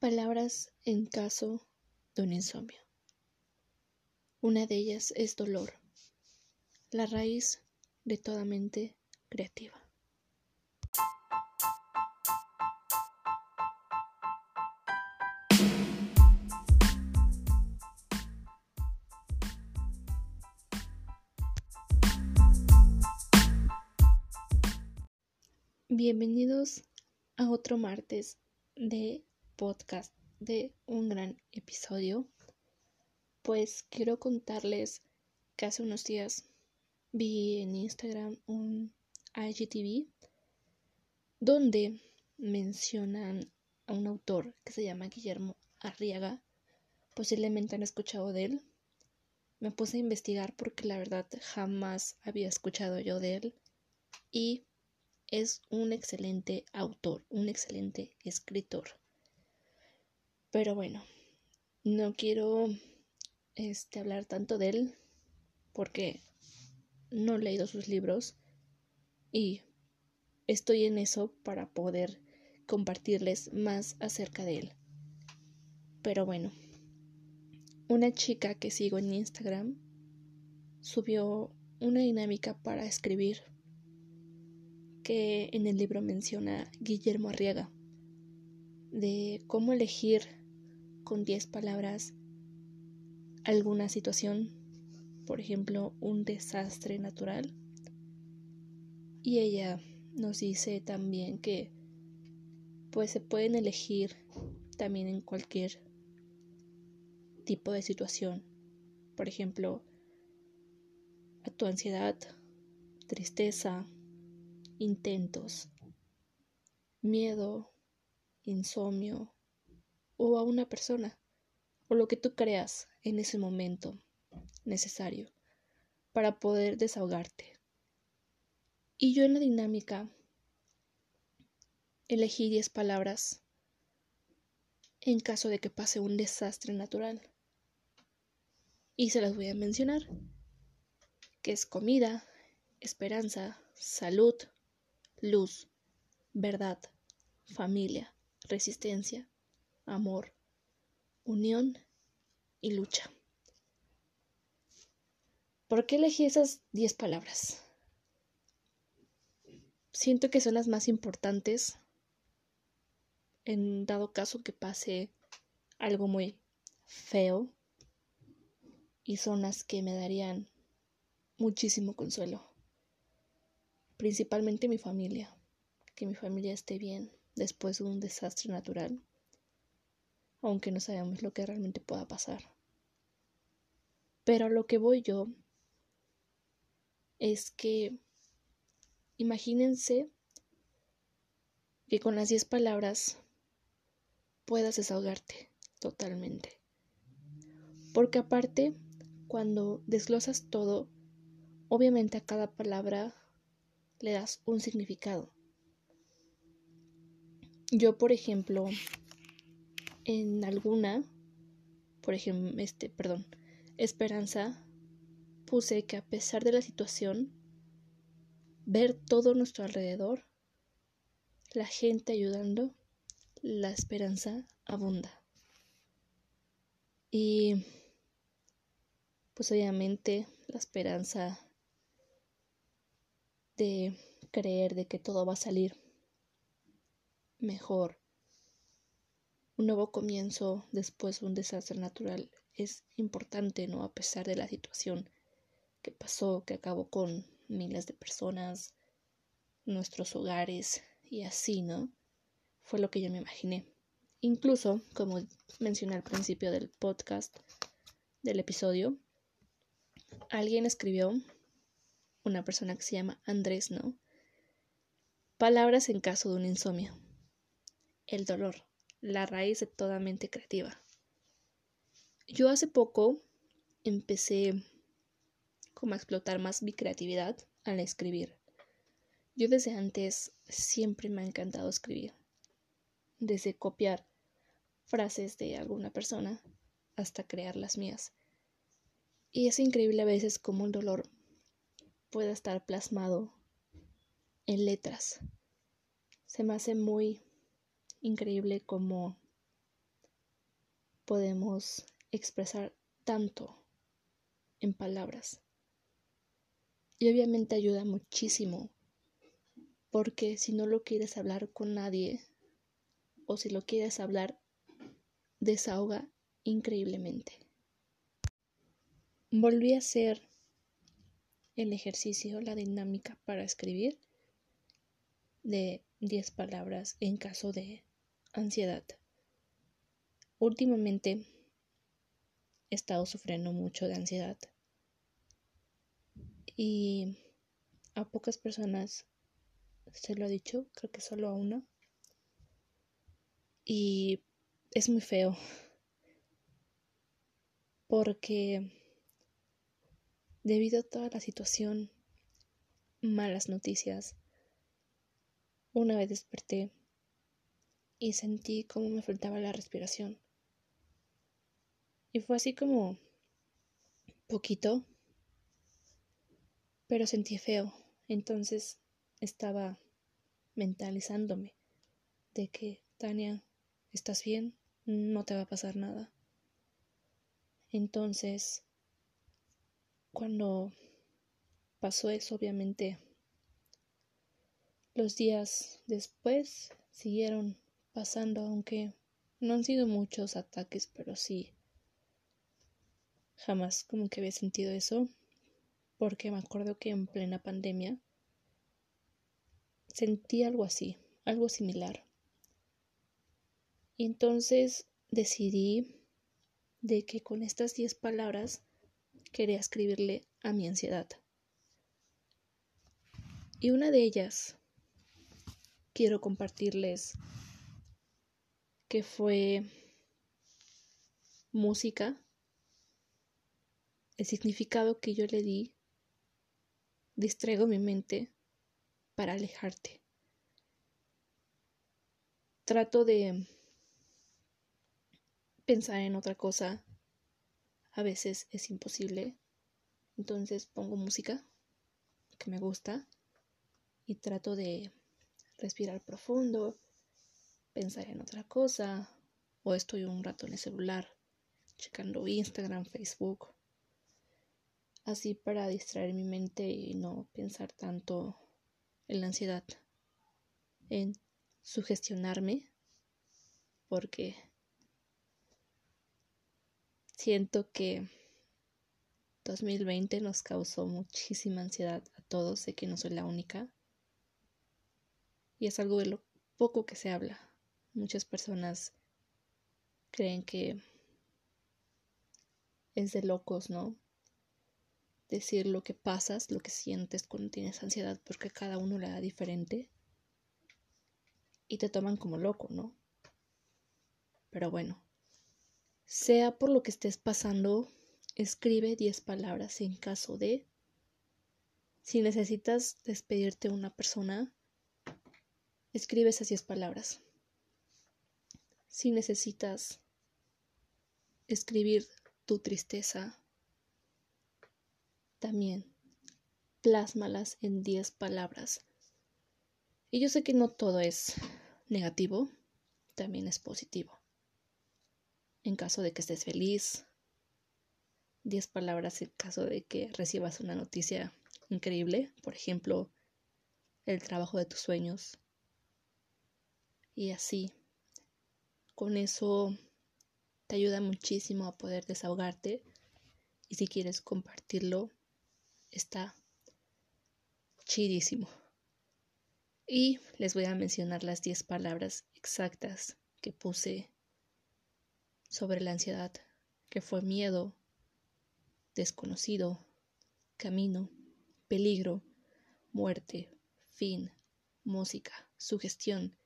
Palabras en caso de un insomnio. Una de ellas es dolor, la raíz de toda mente creativa. Bienvenidos a otro martes de podcast de un gran episodio, pues quiero contarles que hace unos días vi en Instagram un IGTV donde mencionan a un autor que se llama Guillermo Arriaga. Posiblemente han escuchado de él. Me puse a investigar porque la verdad jamás había escuchado yo de él y es un excelente autor, un excelente escritor. Pero bueno, no quiero este, hablar tanto de él porque no he leído sus libros y estoy en eso para poder compartirles más acerca de él. Pero bueno, una chica que sigo en Instagram subió una dinámica para escribir que en el libro menciona Guillermo Arriaga de cómo elegir con 10 palabras alguna situación, por ejemplo, un desastre natural. Y ella nos dice también que pues se pueden elegir también en cualquier tipo de situación. Por ejemplo, a tu ansiedad, tristeza, intentos, miedo, insomnio, o a una persona o lo que tú creas en ese momento necesario para poder desahogarte. Y yo en la dinámica elegí 10 palabras en caso de que pase un desastre natural. Y se las voy a mencionar, que es comida, esperanza, salud, luz, verdad, familia, resistencia, amor, unión y lucha. ¿Por qué elegí esas 10 palabras? Siento que son las más importantes en dado caso que pase algo muy feo y son las que me darían muchísimo consuelo. Principalmente mi familia, que mi familia esté bien después de un desastre natural aunque no sabemos lo que realmente pueda pasar. Pero a lo que voy yo es que imagínense que con las 10 palabras puedas desahogarte totalmente. Porque aparte, cuando desglosas todo, obviamente a cada palabra le das un significado. Yo, por ejemplo, en alguna, por ejemplo, este, perdón, esperanza, puse que a pesar de la situación, ver todo nuestro alrededor, la gente ayudando, la esperanza abunda. Y pues obviamente la esperanza de creer de que todo va a salir mejor un nuevo comienzo después de un desastre natural es importante, ¿no? A pesar de la situación que pasó, que acabó con miles de personas, nuestros hogares y así, ¿no? Fue lo que yo me imaginé. Incluso, como mencioné al principio del podcast, del episodio, alguien escribió, una persona que se llama Andrés, ¿no? Palabras en caso de un insomnio. El dolor la raíz de toda mente creativa. Yo hace poco empecé como a explotar más mi creatividad al escribir. Yo desde antes siempre me ha encantado escribir, desde copiar frases de alguna persona hasta crear las mías. Y es increíble a veces cómo el dolor puede estar plasmado en letras. Se me hace muy increíble como podemos expresar tanto en palabras. Y obviamente ayuda muchísimo, porque si no lo quieres hablar con nadie, o si lo quieres hablar, desahoga increíblemente. Volví a hacer el ejercicio, la dinámica para escribir de 10 palabras en caso de ansiedad. Últimamente he estado sufriendo mucho de ansiedad y a pocas personas se lo ha dicho, creo que solo a una. Y es muy feo porque debido a toda la situación, malas noticias, una vez desperté y sentí como me faltaba la respiración. Y fue así como poquito, pero sentí feo. Entonces estaba mentalizándome de que, Tania, ¿estás bien? No te va a pasar nada. Entonces, cuando pasó eso, obviamente, los días después siguieron pasando, aunque no han sido muchos ataques, pero sí Jamás como que había sentido eso, porque me acuerdo que en plena pandemia sentí algo así, algo similar. Y entonces decidí de que con estas 10 palabras quería escribirle a mi ansiedad. Y una de ellas quiero compartirles que fue música el significado que yo le di, distraigo mi mente para alejarte. Trato de pensar en otra cosa. A veces es imposible. Entonces pongo música que me gusta y trato de respirar profundo, pensar en otra cosa o estoy un rato en el celular checando Instagram, Facebook así para distraer mi mente y no pensar tanto en la ansiedad, en sugestionarme, porque siento que 2020 nos causó muchísima ansiedad a todos, sé que no soy la única, y es algo de lo poco que se habla. Muchas personas creen que es de locos, ¿no? decir lo que pasas, lo que sientes cuando tienes ansiedad, porque cada uno la da diferente. Y te toman como loco, ¿no? Pero bueno, sea por lo que estés pasando, escribe 10 palabras en caso de... Si necesitas despedirte de una persona, escribe esas 10 palabras. Si necesitas escribir tu tristeza, también plásmalas en 10 palabras. Y yo sé que no todo es negativo, también es positivo. En caso de que estés feliz, 10 palabras en caso de que recibas una noticia increíble, por ejemplo, el trabajo de tus sueños. Y así, con eso te ayuda muchísimo a poder desahogarte y si quieres compartirlo, está chidísimo. Y les voy a mencionar las 10 palabras exactas que puse sobre la ansiedad, que fue miedo, desconocido, camino, peligro, muerte, fin, música, sugestión,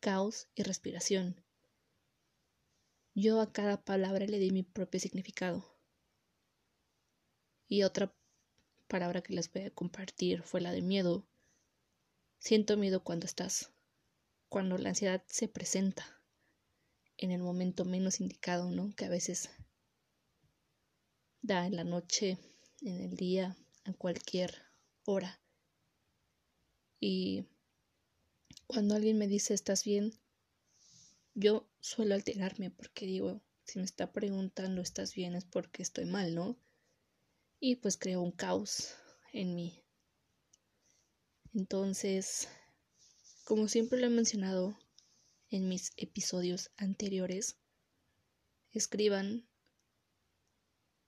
caos y respiración. Yo a cada palabra le di mi propio significado. Y otra palabra que les voy a compartir fue la de miedo. Siento miedo cuando estás, cuando la ansiedad se presenta en el momento menos indicado, ¿no? Que a veces da en la noche, en el día, a cualquier hora. Y cuando alguien me dice estás bien, yo suelo alterarme porque digo, Si me está preguntando, ¿estás bien? Es porque estoy mal, ¿no? Y pues creo un caos en mí. Entonces, como siempre lo he mencionado en mis episodios anteriores, escriban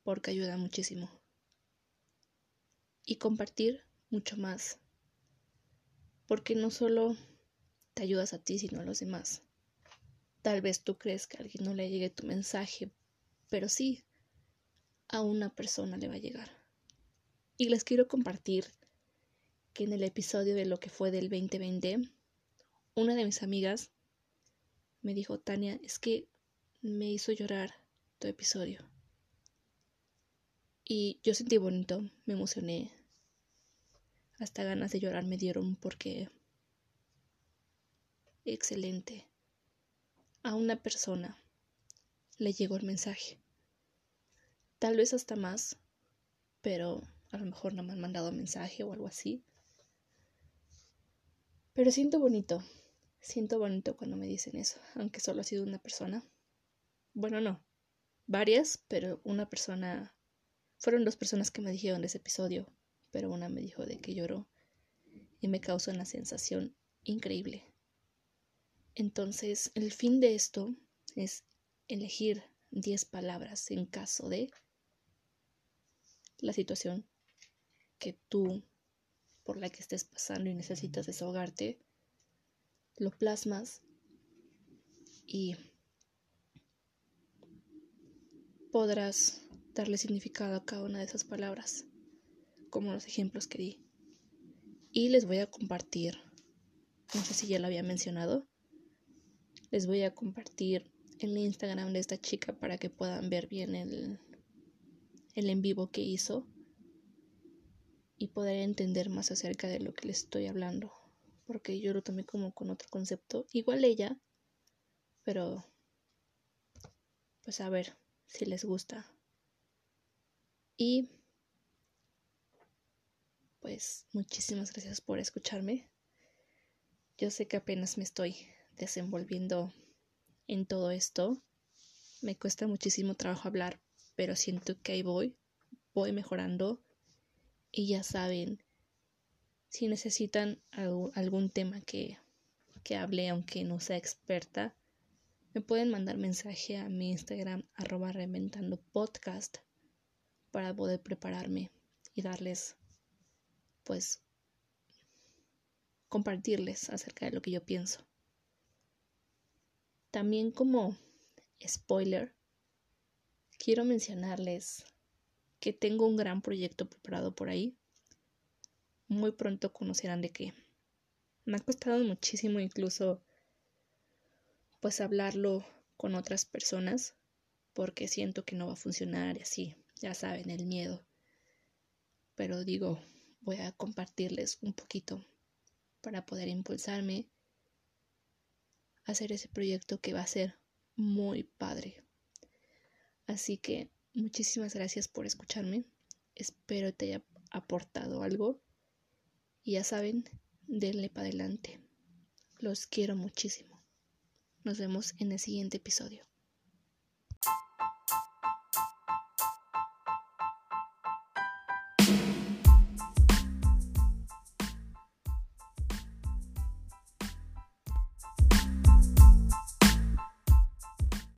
porque ayuda muchísimo. Y compartir mucho más. Porque no solo te ayudas a ti, sino a los demás. Tal vez tú crees que a alguien no le llegue tu mensaje, pero sí, a una persona le va a llegar. Y les quiero compartir que en el episodio de lo que fue del 2020, una de mis amigas me dijo, Tania, es que me hizo llorar tu episodio. Y yo sentí bonito, me emocioné. Hasta ganas de llorar me dieron porque... Excelente. A una persona le llegó el mensaje. Tal vez hasta más, pero a lo mejor no me han mandado mensaje o algo así. Pero siento bonito, siento bonito cuando me dicen eso, aunque solo ha sido una persona. Bueno, no, varias, pero una persona... Fueron dos personas que me dijeron ese episodio, pero una me dijo de que lloró y me causó una sensación increíble. Entonces, el fin de esto es elegir 10 palabras en caso de la situación que tú por la que estés pasando y necesitas desahogarte, lo plasmas y podrás darle significado a cada una de esas palabras, como los ejemplos que di. Y les voy a compartir, no sé si ya lo había mencionado, les voy a compartir el Instagram de esta chica para que puedan ver bien el, el en vivo que hizo y poder entender más acerca de lo que les estoy hablando. Porque yo lo tomé como con otro concepto. Igual ella, pero pues a ver si les gusta. Y pues muchísimas gracias por escucharme. Yo sé que apenas me estoy desenvolviendo en todo esto. Me cuesta muchísimo trabajo hablar, pero siento que ahí voy, voy mejorando y ya saben si necesitan algún tema que, que hable aunque no sea experta me pueden mandar mensaje a mi Instagram arroba reventando podcast para poder prepararme y darles pues compartirles acerca de lo que yo pienso también como spoiler, quiero mencionarles que tengo un gran proyecto preparado por ahí. Muy pronto conocerán de qué. Me ha costado muchísimo incluso pues hablarlo con otras personas porque siento que no va a funcionar y así, ya saben, el miedo. Pero digo, voy a compartirles un poquito para poder impulsarme hacer ese proyecto que va a ser muy padre. Así que muchísimas gracias por escucharme. Espero te haya aportado algo. Y ya saben, denle para adelante. Los quiero muchísimo. Nos vemos en el siguiente episodio.